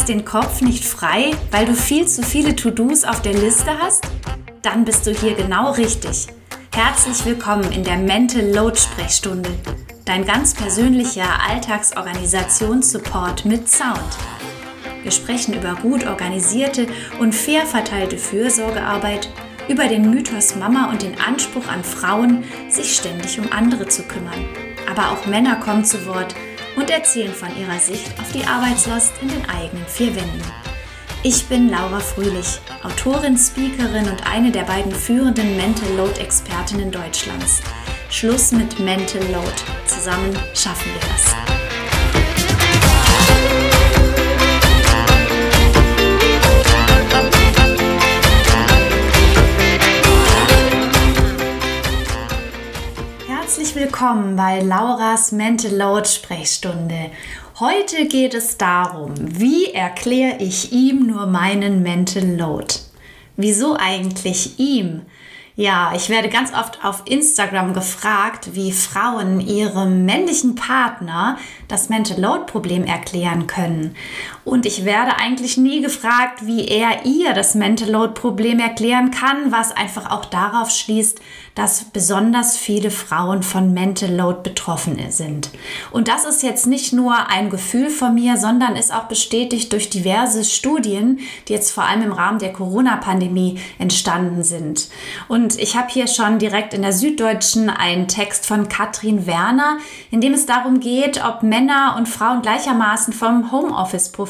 kriegst den Kopf nicht frei, weil du viel zu viele To-Dos auf der Liste hast? Dann bist du hier genau richtig. Herzlich willkommen in der Mental Load Sprechstunde, dein ganz persönlicher Alltagsorganisationssupport mit Sound. Wir sprechen über gut organisierte und fair verteilte Fürsorgearbeit, über den Mythos Mama und den Anspruch an Frauen, sich ständig um andere zu kümmern. Aber auch Männer kommen zu Wort und erzählen von ihrer Sicht auf die Arbeitslast in den eigenen vier Wänden. Ich bin Laura Fröhlich, Autorin, Speakerin und eine der beiden führenden Mental Load Expertinnen Deutschlands. Schluss mit Mental Load. Zusammen schaffen wir das. Willkommen bei Lauras Mental Load Sprechstunde. Heute geht es darum, wie erkläre ich ihm nur meinen Mental Load? Wieso eigentlich ihm? Ja, ich werde ganz oft auf Instagram gefragt, wie Frauen ihrem männlichen Partner das Mental Load Problem erklären können. Und ich werde eigentlich nie gefragt, wie er ihr das Mental Load Problem erklären kann, was einfach auch darauf schließt, dass besonders viele Frauen von Mental Load betroffen sind. Und das ist jetzt nicht nur ein Gefühl von mir, sondern ist auch bestätigt durch diverse Studien, die jetzt vor allem im Rahmen der Corona-Pandemie entstanden sind. Und ich habe hier schon direkt in der Süddeutschen einen Text von Katrin Werner, in dem es darum geht, ob Männer und Frauen gleichermaßen vom Homeoffice profitieren.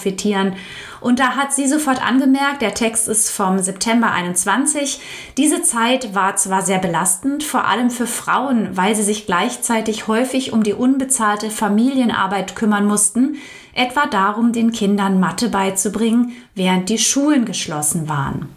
Und da hat sie sofort angemerkt, der Text ist vom September 21. Diese Zeit war zwar sehr belastend, vor allem für Frauen, weil sie sich gleichzeitig häufig um die unbezahlte Familienarbeit kümmern mussten, etwa darum, den Kindern Mathe beizubringen, während die Schulen geschlossen waren.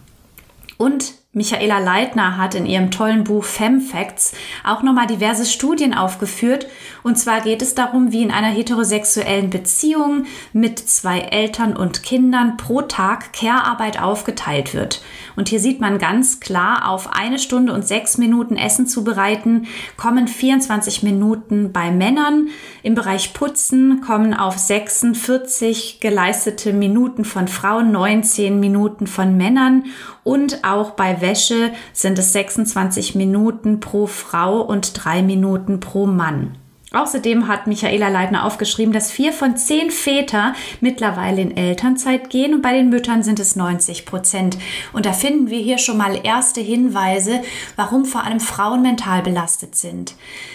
Und Michaela Leitner hat in ihrem tollen Buch Femfacts auch nochmal diverse Studien aufgeführt. Und zwar geht es darum, wie in einer heterosexuellen Beziehung mit zwei Eltern und Kindern pro Tag Care-Arbeit aufgeteilt wird. Und hier sieht man ganz klar, auf eine Stunde und sechs Minuten Essen zubereiten kommen 24 Minuten bei Männern. Im Bereich Putzen kommen auf 46 geleistete Minuten von Frauen 19 Minuten von Männern. Und auch bei Wäsche sind es 26 Minuten pro Frau und drei Minuten pro Mann. Außerdem hat Michaela Leitner aufgeschrieben, dass vier von zehn Väter mittlerweile in Elternzeit gehen und bei den Müttern sind es 90 Prozent. Und da finden wir hier schon mal erste Hinweise, warum vor allem Frauen mental belastet sind.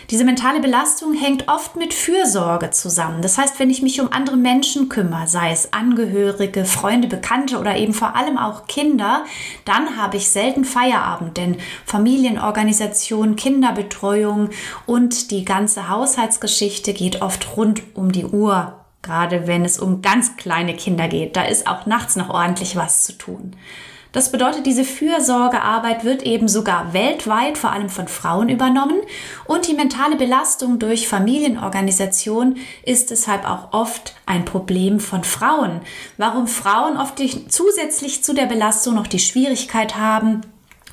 Diese mentale Belastung hängt oft mit Fürsorge zusammen. Das heißt, wenn ich mich um andere Menschen kümmere, sei es Angehörige, Freunde, Bekannte oder eben vor allem auch Kinder, dann habe ich selten Feierabend, denn Familienorganisation, Kinderbetreuung und die ganze Haushalt Kindheitsgeschichte geht oft rund um die Uhr, gerade wenn es um ganz kleine Kinder geht. Da ist auch nachts noch ordentlich was zu tun. Das bedeutet, diese Fürsorgearbeit wird eben sogar weltweit vor allem von Frauen übernommen und die mentale Belastung durch Familienorganisation ist deshalb auch oft ein Problem von Frauen. Warum Frauen oft zusätzlich zu der Belastung noch die Schwierigkeit haben,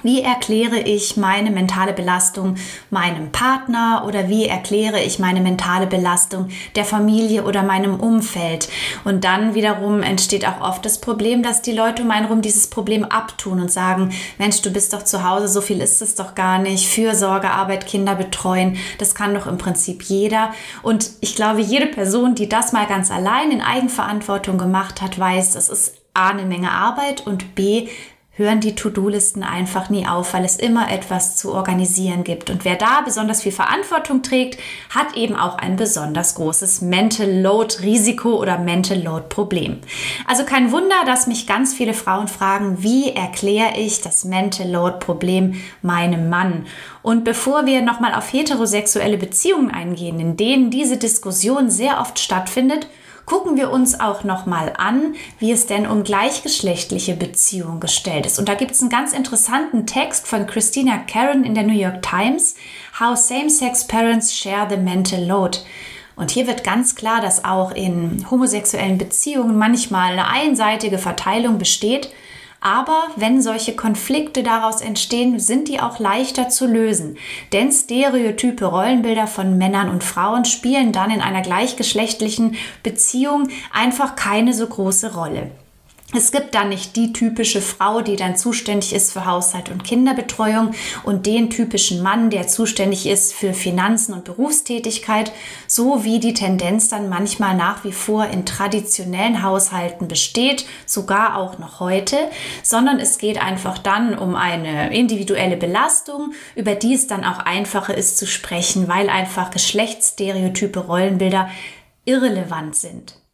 wie erkläre ich meine mentale Belastung meinem Partner oder wie erkläre ich meine mentale Belastung der Familie oder meinem Umfeld? Und dann wiederum entsteht auch oft das Problem, dass die Leute um einen herum dieses Problem abtun und sagen, Mensch, du bist doch zu Hause, so viel ist es doch gar nicht. Fürsorgearbeit, Kinder betreuen, das kann doch im Prinzip jeder. Und ich glaube, jede Person, die das mal ganz allein in Eigenverantwortung gemacht hat, weiß, das ist A, eine Menge Arbeit und B, hören die To-Do-Listen einfach nie auf, weil es immer etwas zu organisieren gibt. Und wer da besonders viel Verantwortung trägt, hat eben auch ein besonders großes Mental Load Risiko oder Mental Load Problem. Also kein Wunder, dass mich ganz viele Frauen fragen, wie erkläre ich das Mental Load Problem meinem Mann? Und bevor wir nochmal auf heterosexuelle Beziehungen eingehen, in denen diese Diskussion sehr oft stattfindet, gucken wir uns auch nochmal an, wie es denn um gleichgeschlechtliche Beziehungen gestellt ist. Und da gibt es einen ganz interessanten Text von Christina Karen in der New York Times, How Same-Sex Parents Share the Mental Load. Und hier wird ganz klar, dass auch in homosexuellen Beziehungen manchmal eine einseitige Verteilung besteht Aber wenn solche Konflikte daraus entstehen, sind die auch leichter zu lösen. Denn stereotype Rollenbilder von Männern und Frauen spielen dann in einer gleichgeschlechtlichen Beziehung einfach keine so große Rolle. Es gibt dann nicht die typische Frau, die dann zuständig ist für Haushalt und Kinderbetreuung und den typischen Mann, der zuständig ist für Finanzen und Berufstätigkeit, so wie die Tendenz dann manchmal nach wie vor in traditionellen Haushalten besteht, sogar auch noch heute, sondern es geht einfach dann um eine individuelle Belastung, über die es dann auch einfacher ist zu sprechen, weil einfach geschlechtsstereotype Rollenbilder irrelevant sind.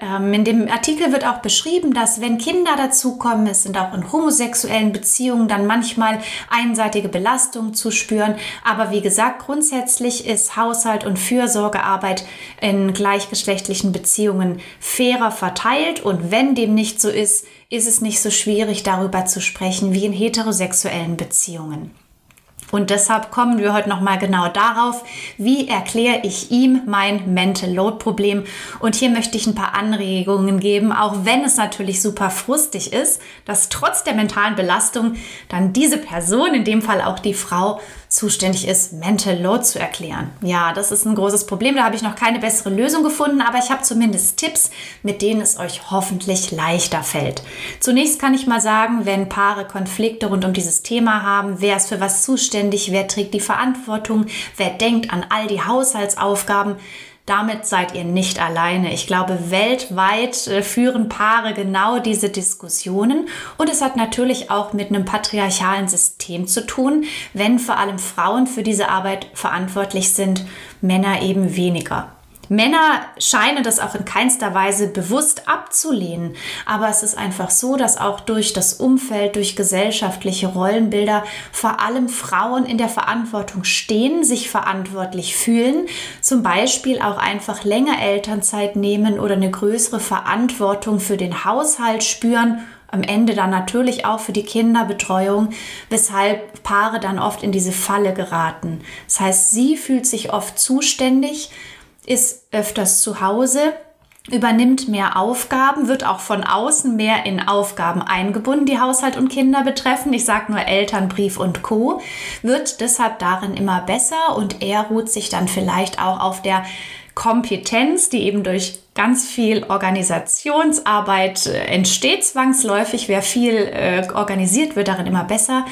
Ähm, in dem Artikel wird auch beschrieben, dass wenn Kinder dazukommen, es sind auch in homosexuellen Beziehungen dann manchmal einseitige Belastungen zu spüren. Aber wie gesagt, grundsätzlich ist Haushalt und Fürsorgearbeit in gleichgeschlechtlichen Beziehungen fairer verteilt. Und wenn dem nicht so ist, ist es nicht so schwierig, darüber zu sprechen wie in heterosexuellen Beziehungen. Und deshalb kommen wir heute nochmal genau darauf, wie erkläre ich ihm mein Mental Load Problem. Und hier möchte ich ein paar Anregungen geben, auch wenn es natürlich super frustig ist, dass trotz der mentalen Belastung dann diese Person, in dem Fall auch die Frau, zuständig ist, Mental Load zu erklären. Ja, das ist ein großes Problem. Da habe ich noch keine bessere Lösung gefunden, aber ich habe zumindest Tipps, mit denen es euch hoffentlich leichter fällt. Zunächst kann ich mal sagen, wenn Paare Konflikte rund um dieses Thema haben, wer ist für was zuständig, wer trägt die Verantwortung, wer denkt an all die Haushaltsaufgaben, damit seid ihr nicht alleine. Ich glaube, weltweit äh, führen Paare genau diese Diskussionen und es hat natürlich auch mit einem patriarchalen System zu tun, wenn vor allem Frauen für diese Arbeit verantwortlich sind, Männer eben weniger. Männer scheinen das auch in keinster Weise bewusst abzulehnen, aber es ist einfach so, dass auch durch das Umfeld, durch gesellschaftliche Rollenbilder vor allem Frauen in der Verantwortung stehen, sich verantwortlich fühlen, zum Beispiel auch einfach länger Elternzeit nehmen oder eine größere Verantwortung für den Haushalt spüren am Ende dann natürlich auch für die Kinderbetreuung, weshalb Paare dann oft in diese Falle geraten. Das heißt, sie fühlt sich oft zuständig, ist öfters zu Hause, übernimmt mehr Aufgaben, wird auch von außen mehr in Aufgaben eingebunden, die Haushalt und Kinder betreffen. Ich sage nur Elternbrief und Co. Wird deshalb darin immer besser und er ruht sich dann vielleicht auch auf der Kompetenz, die eben durch ganz viel Organisationsarbeit äh, entsteht, zwangsläufig, wer viel äh, organisiert, wird darin immer besser,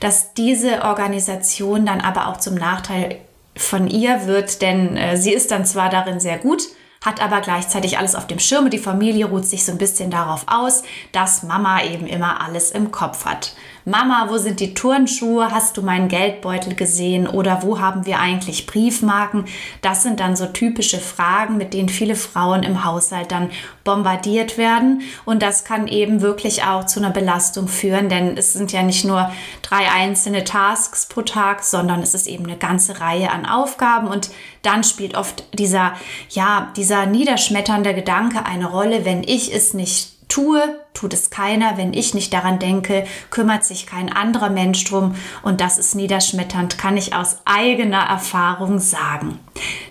dass diese Organisation dann aber auch zum Nachteil von ihr wird, denn äh, sie ist dann zwar darin sehr gut, hat aber gleichzeitig alles auf dem Schirm und die Familie ruht sich so ein bisschen darauf aus, dass Mama eben immer alles im Kopf hat. Mama, wo sind die Turnschuhe? Hast du meinen Geldbeutel gesehen? Oder wo haben wir eigentlich Briefmarken? Das sind dann so typische Fragen, mit denen viele Frauen im Haushalt dann bombardiert werden. Und das kann eben wirklich auch zu einer Belastung führen, denn es sind ja nicht nur drei einzelne Tasks pro Tag, sondern es ist eben eine ganze Reihe an Aufgaben. Und dann spielt oft dieser, ja, dieser niederschmetternde Gedanke eine Rolle, wenn ich es nicht tue, tut es keiner. Wenn ich nicht daran denke, kümmert sich kein anderer Mensch drum. Und das ist niederschmetternd, kann ich aus eigener Erfahrung sagen.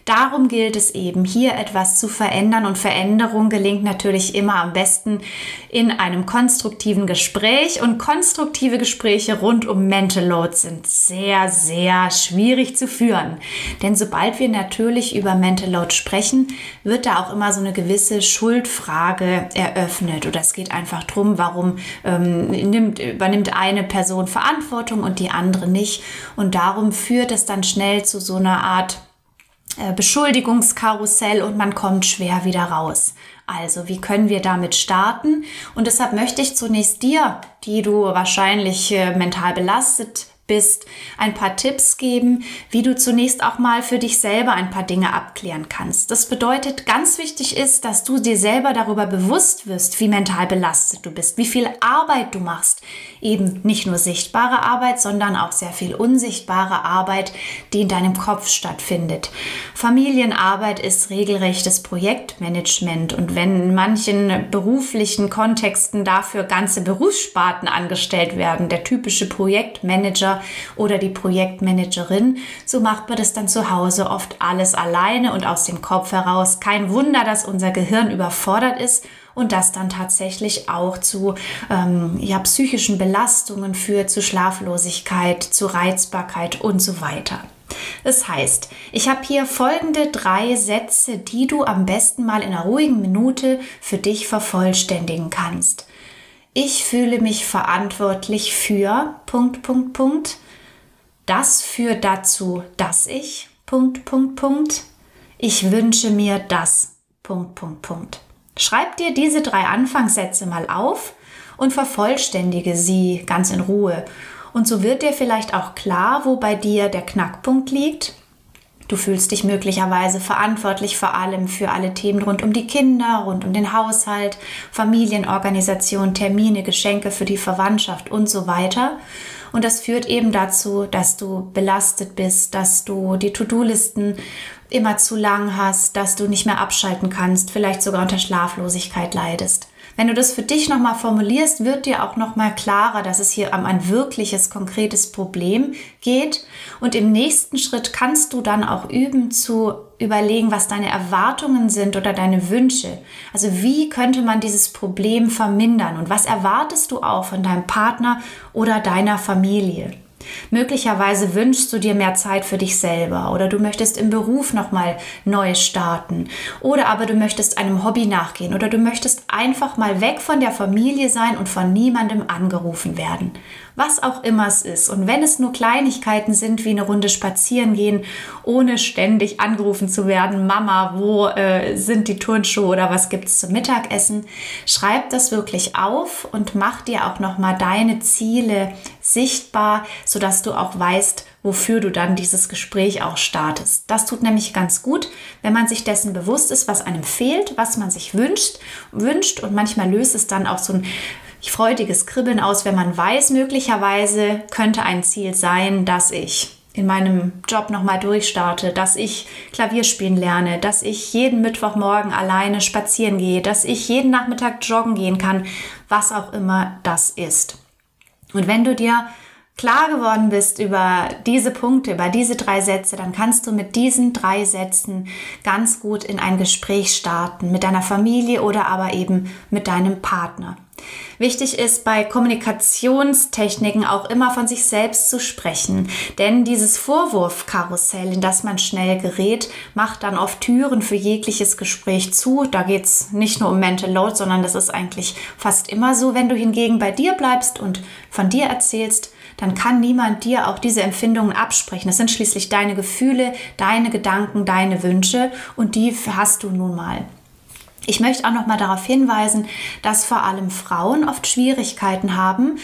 Darum gilt es eben, hier etwas zu verändern. Und Veränderung gelingt natürlich immer am besten in einem konstruktiven Gespräch. Und konstruktive Gespräche rund um Mental Load sind sehr, sehr schwierig zu führen. Denn sobald wir natürlich über Mental Load sprechen, wird da auch immer so eine gewisse Schuldfrage eröffnet. Oder es geht einfach einfach drum, warum ähm, nimmt, übernimmt eine Person Verantwortung und die andere nicht. Und darum führt es dann schnell zu so einer Art äh, Beschuldigungskarussell und man kommt schwer wieder raus. Also, wie können wir damit starten? Und deshalb möchte ich zunächst dir, die du wahrscheinlich äh, mental belastet bist, ein paar Tipps geben, wie du zunächst auch mal für dich selber ein paar Dinge abklären kannst. Das bedeutet, ganz wichtig ist, dass du dir selber darüber bewusst wirst, wie mental belastet du bist, wie viel Arbeit du machst. Eben nicht nur sichtbare Arbeit, sondern auch sehr viel unsichtbare Arbeit, die in deinem Kopf stattfindet. Familienarbeit ist regelrechtes Projektmanagement und wenn in manchen beruflichen Kontexten dafür ganze Berufssparten angestellt werden, der typische Projektmanager oder die Projektmanagerin. So macht man das dann zu Hause oft alles alleine und aus dem Kopf heraus. Kein Wunder, dass unser Gehirn überfordert ist und das dann tatsächlich auch zu ähm, ja, psychischen Belastungen führt, zu Schlaflosigkeit, zu Reizbarkeit und so weiter. Das heißt, ich habe hier folgende drei Sätze, die du am besten mal in einer ruhigen Minute für dich vervollständigen kannst. Ich fühle mich verantwortlich für Punkt, Punkt, Punkt. Das führt dazu, dass ich Punkt, Punkt, Punkt. Ich wünsche mir das Punkt, Punkt, Punkt. Schreib dir diese drei Anfangssätze mal auf und vervollständige sie ganz in Ruhe und so wird dir vielleicht auch klar, wo bei dir der Knackpunkt liegt. Du fühlst dich möglicherweise verantwortlich vor allem für alle Themen rund um die Kinder, rund um den Haushalt, Familienorganisation, Termine, Geschenke für die Verwandtschaft und so weiter. Und das führt eben dazu, dass du belastet bist, dass du die To-Do-Listen immer zu lang hast, dass du nicht mehr abschalten kannst, vielleicht sogar unter Schlaflosigkeit leidest. Wenn du das für dich nochmal formulierst, wird dir auch nochmal klarer, dass es hier um ein wirkliches, konkretes Problem geht. Und im nächsten Schritt kannst du dann auch üben zu überlegen, was deine Erwartungen sind oder deine Wünsche. Also wie könnte man dieses Problem vermindern und was erwartest du auch von deinem Partner oder deiner Familie? Möglicherweise wünschst du dir mehr Zeit für dich selber oder du möchtest im Beruf nochmal neu starten oder aber du möchtest einem Hobby nachgehen oder du möchtest einfach mal weg von der Familie sein und von niemandem angerufen werden was auch immer es ist. Und wenn es nur Kleinigkeiten sind, wie eine Runde spazieren gehen, ohne ständig angerufen zu werden, Mama, wo äh, sind die Turnschuhe oder was gibt es zum Mittagessen, schreib das wirklich auf und mach dir auch nochmal deine Ziele sichtbar, sodass du auch weißt, wofür du dann dieses Gespräch auch startest. Das tut nämlich ganz gut, wenn man sich dessen bewusst ist, was einem fehlt, was man sich wünscht, wünscht und manchmal löst es dann auch so ein freudiges Kribbeln aus, wenn man weiß, möglicherweise könnte ein Ziel sein, dass ich in meinem Job nochmal durchstarte, dass ich Klavier spielen lerne, dass ich jeden Mittwochmorgen alleine spazieren gehe, dass ich jeden Nachmittag joggen gehen kann, was auch immer das ist. Und wenn du dir klar geworden bist über diese Punkte, über diese drei Sätze, dann kannst du mit diesen drei Sätzen ganz gut in ein Gespräch starten mit deiner Familie oder aber eben mit deinem Partner. Wichtig ist bei Kommunikationstechniken auch immer von sich selbst zu sprechen, denn dieses Vorwurfkarussell, in das man schnell gerät, macht dann oft Türen für jegliches Gespräch zu. Da geht es nicht nur um Mental Load, sondern das ist eigentlich fast immer so. Wenn du hingegen bei dir bleibst und von dir erzählst, dann kann niemand dir auch diese Empfindungen absprechen. Das sind schließlich deine Gefühle, deine Gedanken, deine Wünsche und die hast du nun mal. Ich möchte auch noch mal darauf hinweisen, dass vor allem Frauen oft Schwierigkeiten haben,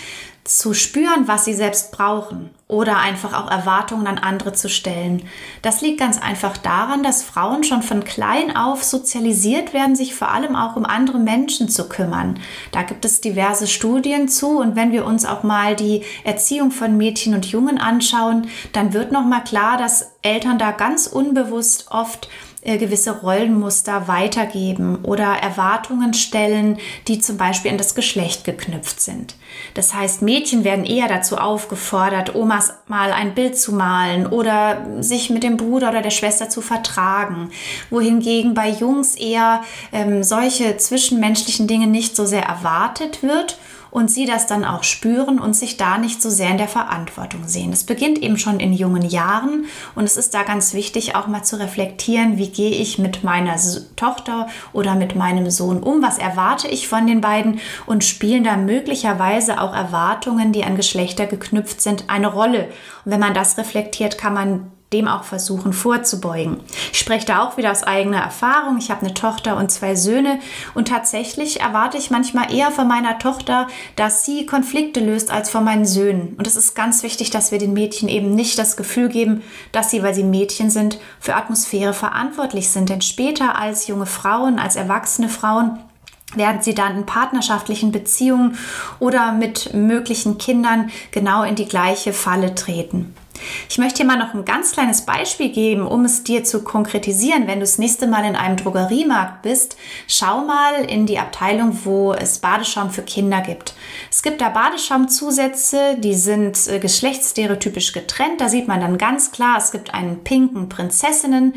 zu spüren, was sie selbst brauchen oder einfach auch Erwartungen an andere zu stellen. Das liegt ganz einfach daran, dass Frauen schon von klein auf sozialisiert werden, sich vor allem auch um andere Menschen zu kümmern. Da gibt es diverse Studien zu und wenn wir uns auch mal die Erziehung von Mädchen und Jungen anschauen, dann wird noch mal klar, dass Eltern da ganz unbewusst oft gewisse Rollenmuster weitergeben oder Erwartungen stellen, die zum Beispiel an das Geschlecht geknüpft sind. Das heißt, Mädchen werden eher dazu aufgefordert, Omas mal ein Bild zu malen oder sich mit dem Bruder oder der Schwester zu vertragen, wohingegen bei Jungs eher ähm, solche zwischenmenschlichen Dinge nicht so sehr erwartet wird und sie das dann auch spüren und sich da nicht so sehr in der Verantwortung sehen. Es beginnt eben schon in jungen Jahren und es ist da ganz wichtig, auch mal zu reflektieren, wie gehe ich mit meiner Tochter oder mit meinem Sohn um, was erwarte ich von den beiden und spielen da möglicherweise auch Erwartungen, die an Geschlechter geknüpft sind, eine Rolle. Und wenn man das reflektiert, kann man dem auch versuchen vorzubeugen. Ich spreche da auch wieder aus eigener Erfahrung. Ich habe eine Tochter und zwei Söhne und tatsächlich erwarte ich manchmal eher von meiner Tochter, dass sie Konflikte löst als von meinen Söhnen. Und es ist ganz wichtig, dass wir den Mädchen eben nicht das Gefühl geben, dass sie, weil sie Mädchen sind, für Atmosphäre verantwortlich sind. Denn später als junge Frauen, als erwachsene Frauen, werden sie dann in partnerschaftlichen Beziehungen oder mit möglichen Kindern genau in die gleiche Falle treten. Ich möchte hier mal noch ein ganz kleines Beispiel geben, um es dir zu konkretisieren. Wenn du das nächste Mal in einem Drogeriemarkt bist, schau mal in die Abteilung, wo es Badeschaum für Kinder gibt. Es gibt da Badeschaumzusätze, die sind äh, geschlechtsstereotypisch getrennt. Da sieht man dann ganz klar, es gibt einen pinken Prinzessinnen.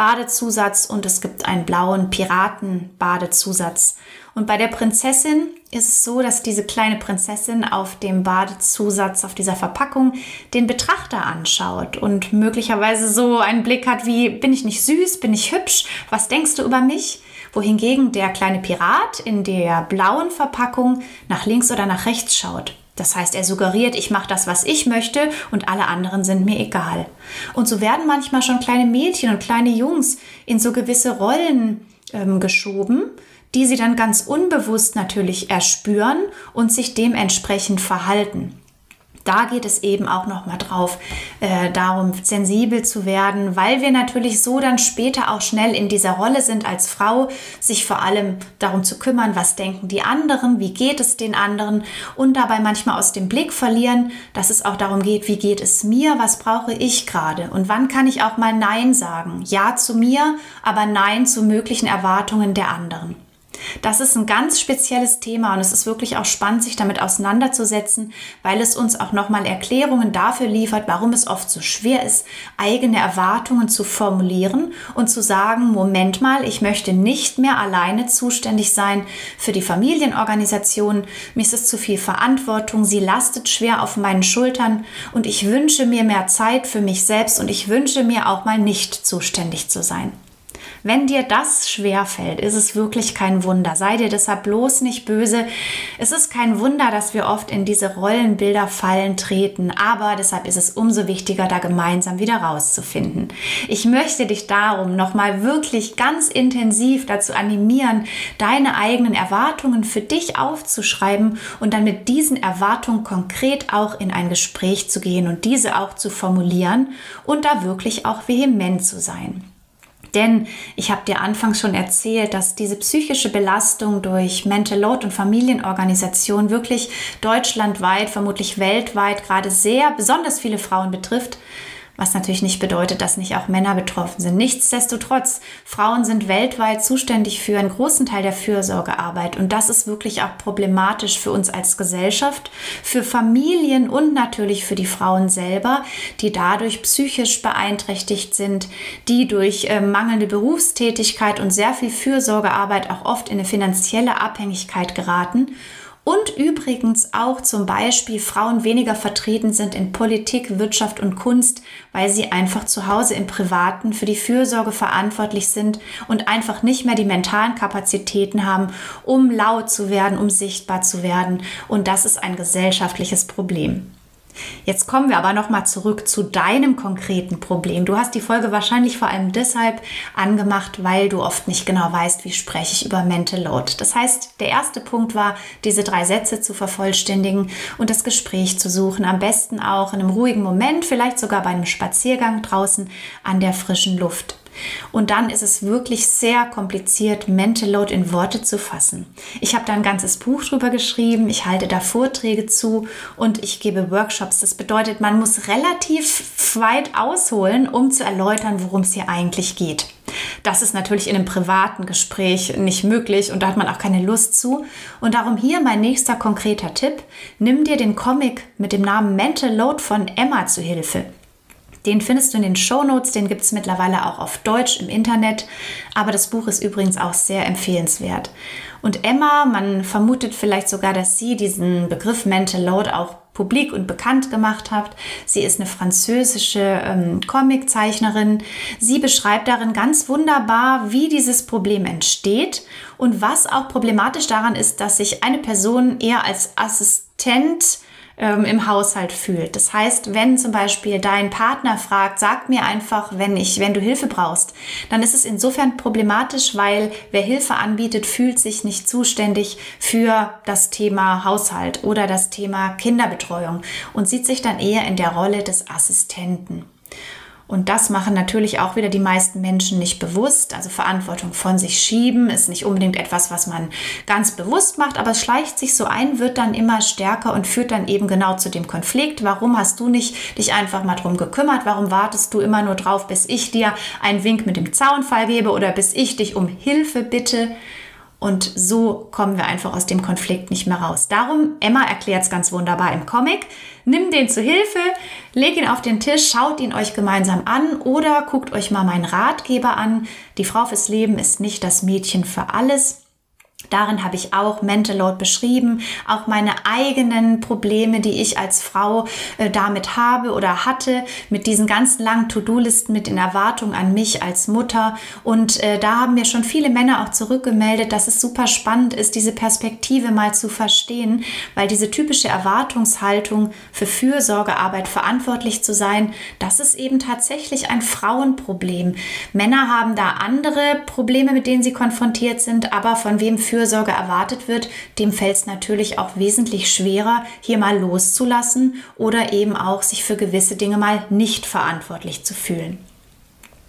Badezusatz und es gibt einen blauen Piraten-Badezusatz. Und bei der Prinzessin ist es so, dass diese kleine Prinzessin auf dem Badezusatz, auf dieser Verpackung, den Betrachter anschaut und möglicherweise so einen Blick hat wie, bin ich nicht süß, bin ich hübsch, was denkst du über mich? Wohingegen der kleine Pirat in der blauen Verpackung nach links oder nach rechts schaut. Das heißt, er suggeriert, ich mache das, was ich möchte und alle anderen sind mir egal. Und so werden manchmal schon kleine Mädchen und kleine Jungs in so gewisse Rollen ähm, geschoben, die sie dann ganz unbewusst natürlich erspüren und sich dementsprechend verhalten da geht es eben auch noch mal drauf, äh, darum sensibel zu werden, weil wir natürlich so dann später auch schnell in dieser Rolle sind als Frau, sich vor allem darum zu kümmern, was denken die anderen, wie geht es den anderen und dabei manchmal aus dem Blick verlieren, dass es auch darum geht, wie geht es mir, was brauche ich gerade und wann kann ich auch mal Nein sagen, ja zu mir, aber Nein zu möglichen Erwartungen der anderen. Das ist ein ganz spezielles Thema und es ist wirklich auch spannend, sich damit auseinanderzusetzen, weil es uns auch nochmal Erklärungen dafür liefert, warum es oft so schwer ist, eigene Erwartungen zu formulieren und zu sagen, Moment mal, ich möchte nicht mehr alleine zuständig sein für die Familienorganisation, mir ist es zu viel Verantwortung, sie lastet schwer auf meinen Schultern und ich wünsche mir mehr Zeit für mich selbst und ich wünsche mir auch mal nicht zuständig zu sein. Wenn dir das schwer fällt, ist es wirklich kein Wunder. Sei dir deshalb bloß nicht böse. Es ist kein Wunder, dass wir oft in diese Rollenbilder fallen treten, aber deshalb ist es umso wichtiger, da gemeinsam wieder rauszufinden. Ich möchte dich darum nochmal wirklich ganz intensiv dazu animieren, deine eigenen Erwartungen für dich aufzuschreiben und dann mit diesen Erwartungen konkret auch in ein Gespräch zu gehen und diese auch zu formulieren und da wirklich auch vehement zu sein. Denn ich habe dir anfangs schon erzählt, dass diese psychische Belastung durch Mental Load und Familienorganisation wirklich deutschlandweit, vermutlich weltweit gerade sehr besonders viele Frauen betrifft was natürlich nicht bedeutet, dass nicht auch Männer betroffen sind. Nichtsdestotrotz, Frauen sind weltweit zuständig für einen großen Teil der Fürsorgearbeit und das ist wirklich auch problematisch für uns als Gesellschaft, für Familien und natürlich für die Frauen selber, die dadurch psychisch beeinträchtigt sind, die durch äh, mangelnde Berufstätigkeit und sehr viel Fürsorgearbeit auch oft in eine finanzielle Abhängigkeit geraten und übrigens auch zum Beispiel Frauen weniger vertreten sind in Politik, Wirtschaft und Kunst, weil sie einfach zu Hause im Privaten für die Fürsorge verantwortlich sind und einfach nicht mehr die mentalen Kapazitäten haben, um laut zu werden, um sichtbar zu werden. Und das ist ein gesellschaftliches Problem. Jetzt kommen wir aber nochmal zurück zu deinem konkreten Problem. Du hast die Folge wahrscheinlich vor allem deshalb angemacht, weil du oft nicht genau weißt, wie spreche ich über Mental Load. Das heißt, der erste Punkt war, diese drei Sätze zu vervollständigen und das Gespräch zu suchen. Am besten auch in einem ruhigen Moment, vielleicht sogar bei einem Spaziergang draußen an der frischen Luft. Und dann ist es wirklich sehr kompliziert, Mental Load in Worte zu fassen. Ich habe da ein ganzes Buch drüber geschrieben, ich halte da Vorträge zu und ich gebe Workshops. Das bedeutet, man muss relativ weit ausholen, um zu erläutern, worum es hier eigentlich geht. Das ist natürlich in einem privaten Gespräch nicht möglich und da hat man auch keine Lust zu. Und darum hier mein nächster konkreter Tipp. Nimm dir den Comic mit dem Namen Mental Load von Emma zu Hilfe. Den findest du in den Show Notes, den gibt es mittlerweile auch auf Deutsch im Internet, aber das Buch ist übrigens auch sehr empfehlenswert. Und Emma, man vermutet vielleicht sogar, dass sie diesen Begriff Mental Load auch publik und bekannt gemacht hat. Sie ist eine französische ähm, Comiczeichnerin. Sie beschreibt darin ganz wunderbar, wie dieses Problem entsteht und was auch problematisch daran ist, dass sich eine Person eher als Assistent ähm, im Haushalt fühlt. Das heißt, wenn zum Beispiel dein Partner fragt, sag mir einfach, wenn ich, wenn du Hilfe brauchst, dann ist es insofern problematisch, weil wer Hilfe anbietet, fühlt sich nicht zuständig für das Thema Haushalt oder das Thema Kinderbetreuung und sieht sich dann eher in der Rolle des Assistenten. Und das machen natürlich auch wieder die meisten Menschen nicht bewusst. Also Verantwortung von sich schieben ist nicht unbedingt etwas, was man ganz bewusst macht, aber es schleicht sich so ein, wird dann immer stärker und führt dann eben genau zu dem Konflikt. Warum hast du nicht dich einfach mal drum gekümmert? Warum wartest du immer nur drauf, bis ich dir einen Wink mit dem Zaunfall gebe oder bis ich dich um Hilfe bitte? Und so kommen wir einfach aus dem Konflikt nicht mehr raus. Darum, Emma erklärt es ganz wunderbar im Comic. Nimm den zu Hilfe, leg ihn auf den Tisch, schaut ihn euch gemeinsam an oder guckt euch mal meinen Ratgeber an. Die Frau fürs Leben ist nicht das Mädchen für alles. Darin habe ich auch Mental Load beschrieben, auch meine eigenen Probleme, die ich als Frau äh, damit habe oder hatte, mit diesen ganzen langen To-Do-Listen, mit den Erwartungen an mich als Mutter. Und äh, da haben mir schon viele Männer auch zurückgemeldet, dass es super spannend ist, diese Perspektive mal zu verstehen, weil diese typische Erwartungshaltung für Fürsorgearbeit verantwortlich zu sein, das ist eben tatsächlich ein Frauenproblem. Männer haben da andere Probleme, mit denen sie konfrontiert sind, aber von wem Fürsorge erwartet wird, dem fällt es natürlich auch wesentlich schwerer, hier mal loszulassen oder eben auch sich für gewisse Dinge mal nicht verantwortlich zu fühlen.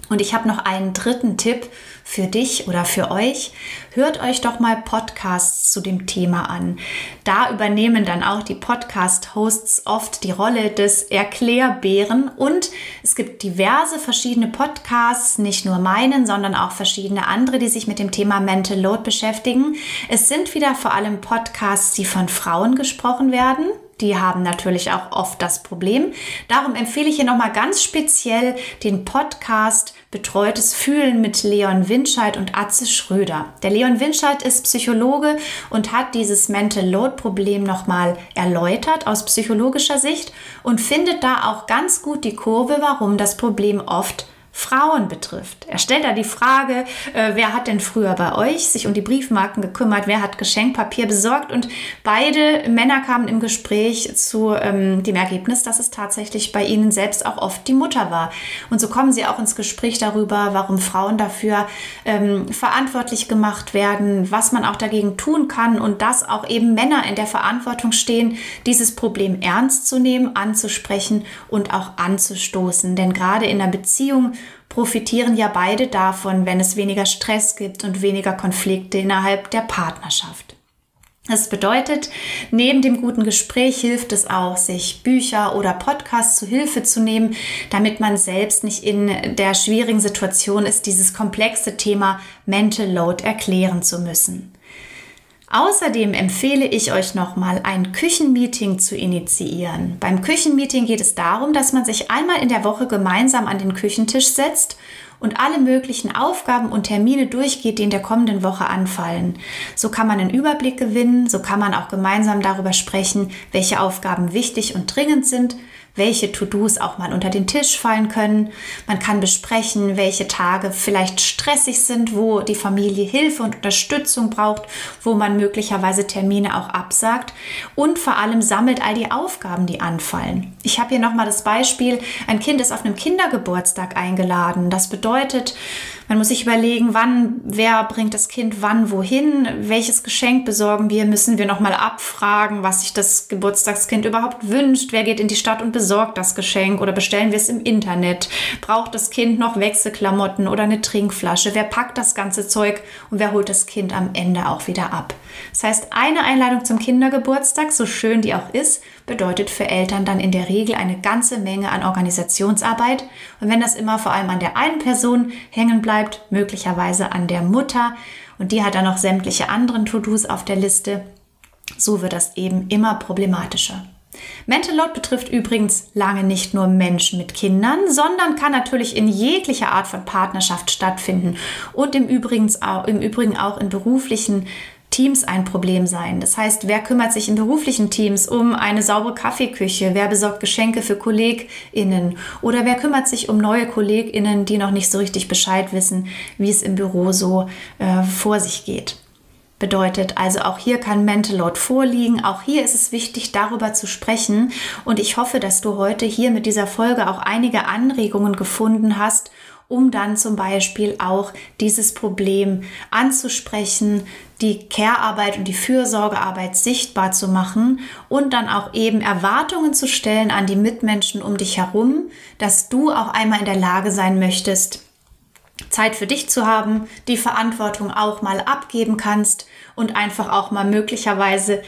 Und ich habe noch einen dritten Tipp für dich oder für euch. Hört euch doch mal Podcasts zu dem Thema an. Da übernehmen dann auch die Podcast-Hosts oft die Rolle des Erklärbären und es gibt diverse verschiedene Podcasts, nicht nur meinen, sondern auch verschiedene andere, die sich mit dem Thema Mental Load beschäftigen. Es sind wieder vor allem Podcasts, die von Frauen gesprochen werden die haben natürlich auch oft das Problem. Darum empfehle ich hier nochmal ganz speziell den Podcast Betreutes Fühlen mit Leon Winscheid und Atze Schröder. Der Leon Winscheid ist Psychologe und hat dieses Mental Load Problem nochmal erläutert aus psychologischer Sicht und findet da auch ganz gut die Kurve, warum das Problem oft Frauen betrifft. Er stellt da die Frage, äh, wer hat denn früher bei euch sich um die Briefmarken gekümmert, wer hat Geschenkpapier besorgt und beide Männer kamen im Gespräch zu ähm, dem Ergebnis, dass es tatsächlich bei ihnen selbst auch oft die Mutter war. Und so kommen sie auch ins Gespräch darüber, warum Frauen dafür ähm, verantwortlich gemacht werden, was man auch dagegen tun kann und dass auch eben Männer in der Verantwortung stehen, dieses Problem ernst zu nehmen, anzusprechen und auch anzustoßen. Denn gerade in einer Beziehung profitieren ja beide davon, wenn es weniger Stress gibt und weniger Konflikte innerhalb der Partnerschaft. Das bedeutet, neben dem guten Gespräch hilft es auch, sich Bücher oder Podcasts zu Hilfe zu nehmen, damit man selbst nicht in der schwierigen Situation ist, dieses komplexe Thema Mental Load erklären zu müssen. Außerdem empfehle ich euch nochmal ein Küchenmeeting zu initiieren. Beim Küchenmeeting geht es darum, dass man sich einmal in der Woche gemeinsam an den Küchentisch setzt und alle möglichen Aufgaben und Termine durchgeht, die in der kommenden Woche anfallen. So kann man einen Überblick gewinnen, so kann man auch gemeinsam darüber sprechen, welche Aufgaben wichtig und dringend sind welche To-Dos auch mal unter den Tisch fallen können. Man kann besprechen, welche Tage vielleicht stressig sind, wo die Familie Hilfe und Unterstützung braucht, wo man möglicherweise Termine auch absagt und vor allem sammelt all die Aufgaben, die anfallen. Ich habe hier nochmal das Beispiel, ein Kind ist auf einem Kindergeburtstag eingeladen. Das bedeutet, man muss sich überlegen, wann, wer bringt das Kind wann wohin, welches Geschenk besorgen wir, müssen wir nochmal abfragen, was sich das Geburtstagskind überhaupt wünscht, wer geht in die Stadt und besorgt das Geschenk? Oder bestellen wir es im Internet, braucht das Kind noch Wechselklamotten oder eine Trinkflasche, wer packt das ganze Zeug? Und wer holt das Kind am Ende auch wieder ab. Das heißt, eine Einladung zum Kindergeburtstag, so schön die auch ist, bedeutet für Eltern dann in der Regel eine ganze Menge an Organisationsarbeit. Und wenn das immer vor allem an der einen Person hängen bleibt, möglicherweise an der Mutter, und die hat dann noch sämtliche anderen To-Dos auf der Liste, so wird das eben immer problematischer. Mental Load betrifft übrigens lange nicht nur Menschen mit Kindern, sondern kann natürlich in jeglicher Art von Partnerschaft stattfinden und im Übrigen auch, im Übrigen auch in beruflichen Teams ein Problem sein. Das heißt, wer kümmert sich in beruflichen Teams um eine saubere Kaffeeküche? Wer besorgt Geschenke für KollegInnen? Oder wer kümmert sich um neue KollegInnen, die noch nicht so richtig Bescheid wissen, wie es im Büro so äh, vor sich geht? Bedeutet also, auch hier kann Mental Load vorliegen. Auch hier ist es wichtig, darüber zu sprechen. Und ich hoffe, dass du heute hier mit dieser Folge auch einige Anregungen gefunden hast, um dann zum Beispiel auch dieses Problem anzusprechen, die Care-Arbeit und die Fürsorgearbeit sichtbar zu machen und dann auch eben Erwartungen zu stellen an die Mitmenschen um dich herum, dass du auch einmal in der Lage sein möchtest, Zeit für dich zu haben, die Verantwortung auch mal abgeben kannst und einfach auch mal möglicherweise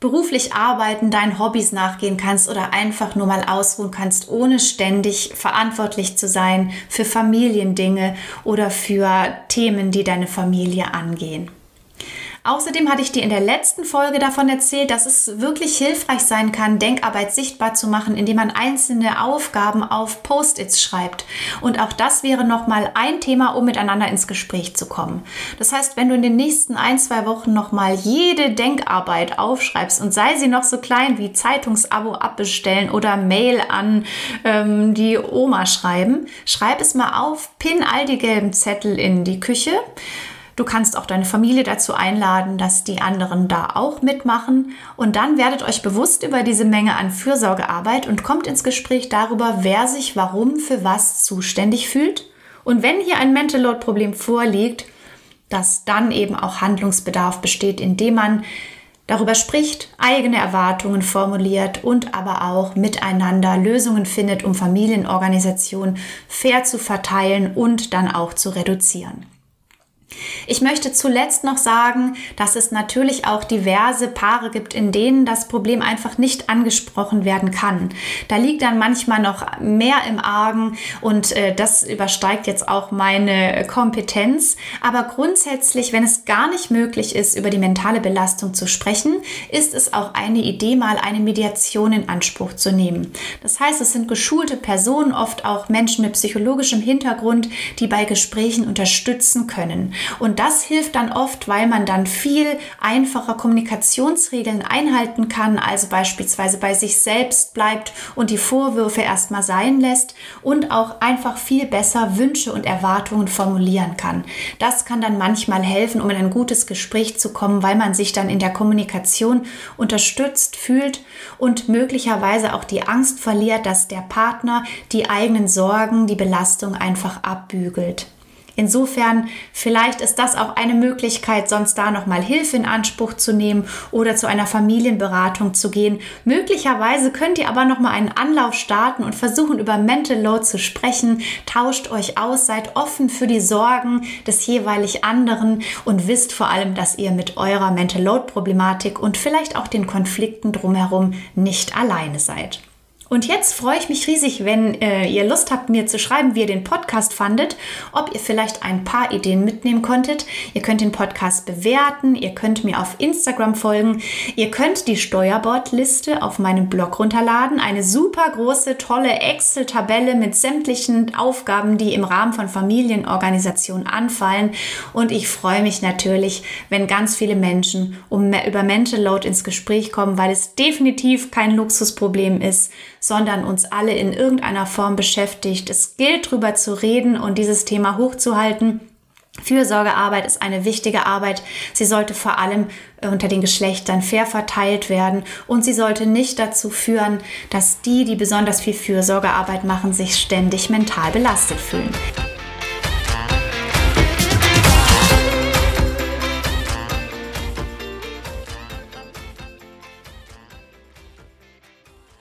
beruflich arbeiten, deinen Hobbys nachgehen kannst oder einfach nur mal ausruhen kannst, ohne ständig verantwortlich zu sein für Familiendinge oder für Themen, die deine Familie angehen. Außerdem hatte ich dir in der letzten Folge davon erzählt, dass es wirklich hilfreich sein kann, Denkarbeit sichtbar zu machen, indem man einzelne Aufgaben auf Post-its schreibt. Und auch das wäre nochmal ein Thema, um miteinander ins Gespräch zu kommen. Das heißt, wenn du in den nächsten ein, zwei Wochen nochmal jede Denkarbeit aufschreibst und sei sie noch so klein wie Zeitungsabo abbestellen oder Mail an ähm, die Oma schreiben, schreib es mal auf, pin all die gelben Zettel in die Küche Du kannst auch deine Familie dazu einladen, dass die anderen da auch mitmachen. Und dann werdet euch bewusst über diese Menge an Fürsorgearbeit und kommt ins Gespräch darüber, wer sich warum für was zuständig fühlt. Und wenn hier ein Mental Load Problem vorliegt, dass dann eben auch Handlungsbedarf besteht, indem man darüber spricht, eigene Erwartungen formuliert und aber auch miteinander Lösungen findet, um Familienorganisationen fair zu verteilen und dann auch zu reduzieren. Ich möchte zuletzt noch sagen, dass es natürlich auch diverse Paare gibt, in denen das Problem einfach nicht angesprochen werden kann. Da liegt dann manchmal noch mehr im Argen und äh, das übersteigt jetzt auch meine Kompetenz. Aber grundsätzlich, wenn es gar nicht möglich ist, über die mentale Belastung zu sprechen, ist es auch eine Idee, mal eine Mediation in Anspruch zu nehmen. Das heißt, es sind geschulte Personen, oft auch Menschen mit psychologischem Hintergrund, die bei Gesprächen unterstützen können. Und das hilft dann oft, weil man dann viel einfacher Kommunikationsregeln einhalten kann, also beispielsweise bei sich selbst bleibt und die Vorwürfe erstmal sein lässt und auch einfach viel besser Wünsche und Erwartungen formulieren kann. Das kann dann manchmal helfen, um in ein gutes Gespräch zu kommen, weil man sich dann in der Kommunikation unterstützt fühlt und möglicherweise auch die Angst verliert, dass der Partner die eigenen Sorgen, die Belastung einfach abbügelt. Insofern, vielleicht ist das auch eine Möglichkeit, sonst da nochmal Hilfe in Anspruch zu nehmen oder zu einer Familienberatung zu gehen. Möglicherweise könnt ihr aber nochmal einen Anlauf starten und versuchen, über Mental Load zu sprechen. Tauscht euch aus, seid offen für die Sorgen des jeweilig anderen und wisst vor allem, dass ihr mit eurer Mental Load Problematik und vielleicht auch den Konflikten drumherum nicht alleine seid. Und jetzt freue ich mich riesig, wenn äh, ihr Lust habt, mir zu schreiben, wie ihr den Podcast fandet, ob ihr vielleicht ein paar Ideen mitnehmen konntet. Ihr könnt den Podcast bewerten, ihr könnt mir auf Instagram folgen, ihr könnt die Steuerbordliste auf meinem Blog runterladen. Eine super große, tolle Excel-Tabelle mit sämtlichen Aufgaben, die im Rahmen von Familienorganisationen anfallen. Und ich freue mich natürlich, wenn ganz viele Menschen um, über Mental Load ins Gespräch kommen, weil es definitiv kein Luxusproblem ist sondern uns alle in irgendeiner Form beschäftigt. Es gilt, darüber zu reden und dieses Thema hochzuhalten. Fürsorgearbeit ist eine wichtige Arbeit. Sie sollte vor allem äh, unter den Geschlechtern fair verteilt werden und sie sollte nicht dazu führen, dass die, die besonders viel Fürsorgearbeit machen, sich ständig mental belastet fühlen.